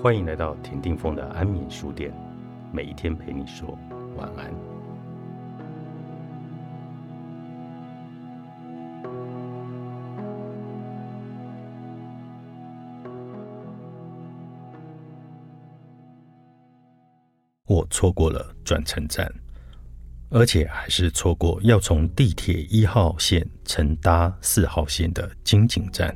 欢迎来到田定峰的安眠书店，每一天陪你说晚安。我错过了转乘站，而且还是错过要从地铁一号线乘搭四号线的金井站。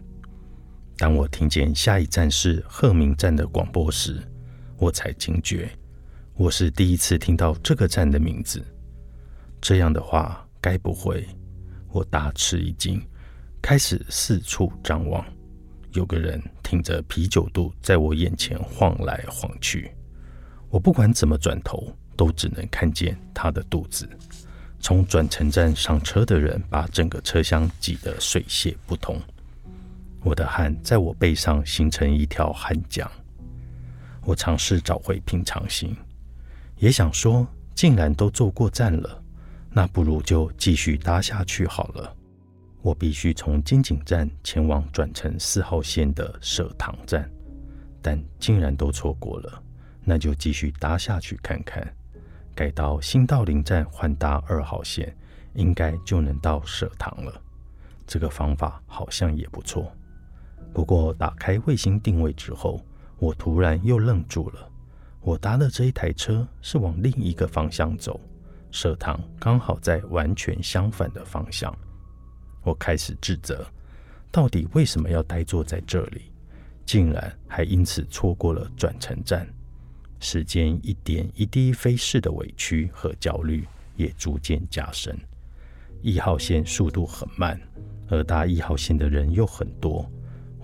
当我听见下一站是鹤鸣站的广播时，我才惊觉，我是第一次听到这个站的名字。这样的话，该不会……我大吃一惊，开始四处张望。有个人挺着啤酒肚在我眼前晃来晃去，我不管怎么转头，都只能看见他的肚子。从转乘站上车的人把整个车厢挤得水泄不通。我的汗在我背上形成一条汗江。我尝试找回平常心，也想说，既然都坐过站了，那不如就继续搭下去好了。我必须从金井站前往转乘四号线的舍堂站，但竟然都错过了，那就继续搭下去看看。改到新道林站换搭二号线，应该就能到舍堂了。这个方法好像也不错。不过，打开卫星定位之后，我突然又愣住了。我搭的这一台车是往另一个方向走，社堂刚好在完全相反的方向。我开始自责，到底为什么要呆坐在这里？竟然还因此错过了转乘站。时间一点一滴飞逝的委屈和焦虑也逐渐加深。一号线速度很慢，而搭一号线的人又很多。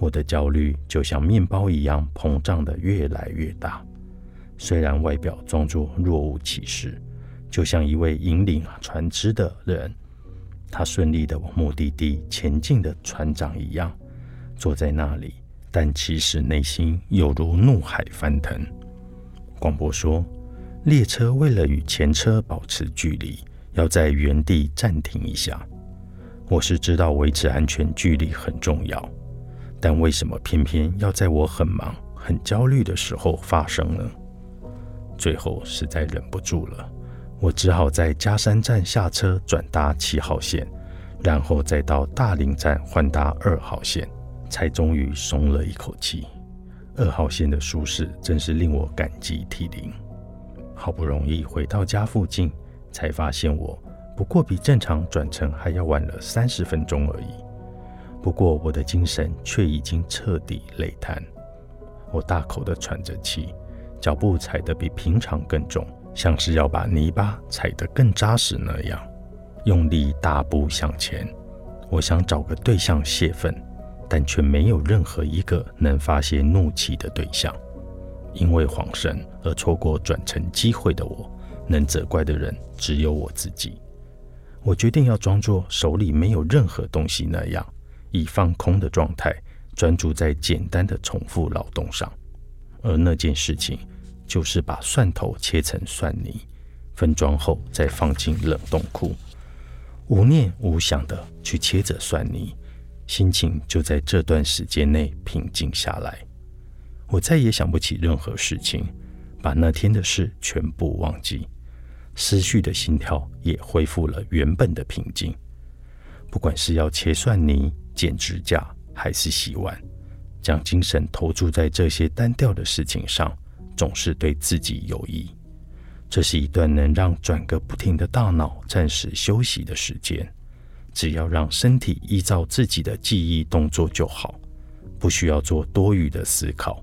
我的焦虑就像面包一样膨胀的越来越大，虽然外表装作若无其事，就像一位引领船只的人，他顺利的往目的地前进的船长一样，坐在那里，但其实内心有如怒海翻腾。广播说，列车为了与前车保持距离，要在原地暂停一下。我是知道维持安全距离很重要。但为什么偏偏要在我很忙、很焦虑的时候发生呢？最后实在忍不住了，我只好在嘉山站下车转搭七号线，然后再到大林站换搭二号线，才终于松了一口气。二号线的舒适真是令我感激涕零。好不容易回到家附近，才发现我不过比正常转乘还要晚了三十分钟而已。不过，我的精神却已经彻底累瘫。我大口的喘着气，脚步踩得比平常更重，像是要把泥巴踩得更扎实那样，用力大步向前。我想找个对象泄愤，但却没有任何一个能发泄怒气的对象。因为恍神而错过转乘机会的我，能责怪的人只有我自己。我决定要装作手里没有任何东西那样。以放空的状态，专注在简单的重复劳动上，而那件事情就是把蒜头切成蒜泥，分装后再放进冷冻库，无念无想的去切着蒜泥，心情就在这段时间内平静下来。我再也想不起任何事情，把那天的事全部忘记，思绪的心跳也恢复了原本的平静。不管是要切蒜泥。剪指甲还是洗碗，将精神投注在这些单调的事情上，总是对自己有益。这是一段能让转个不停的大脑暂时休息的时间。只要让身体依照自己的记忆动作就好，不需要做多余的思考，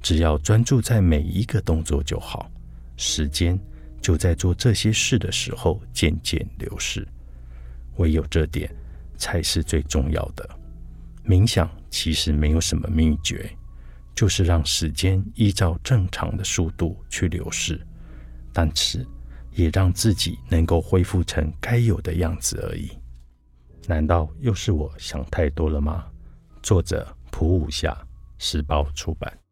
只要专注在每一个动作就好。时间就在做这些事的时候渐渐流逝。唯有这点。才是最重要的。冥想其实没有什么秘诀，就是让时间依照正常的速度去流逝，但是也让自己能够恢复成该有的样子而已。难道又是我想太多了吗？作者：普武夏，时报出版。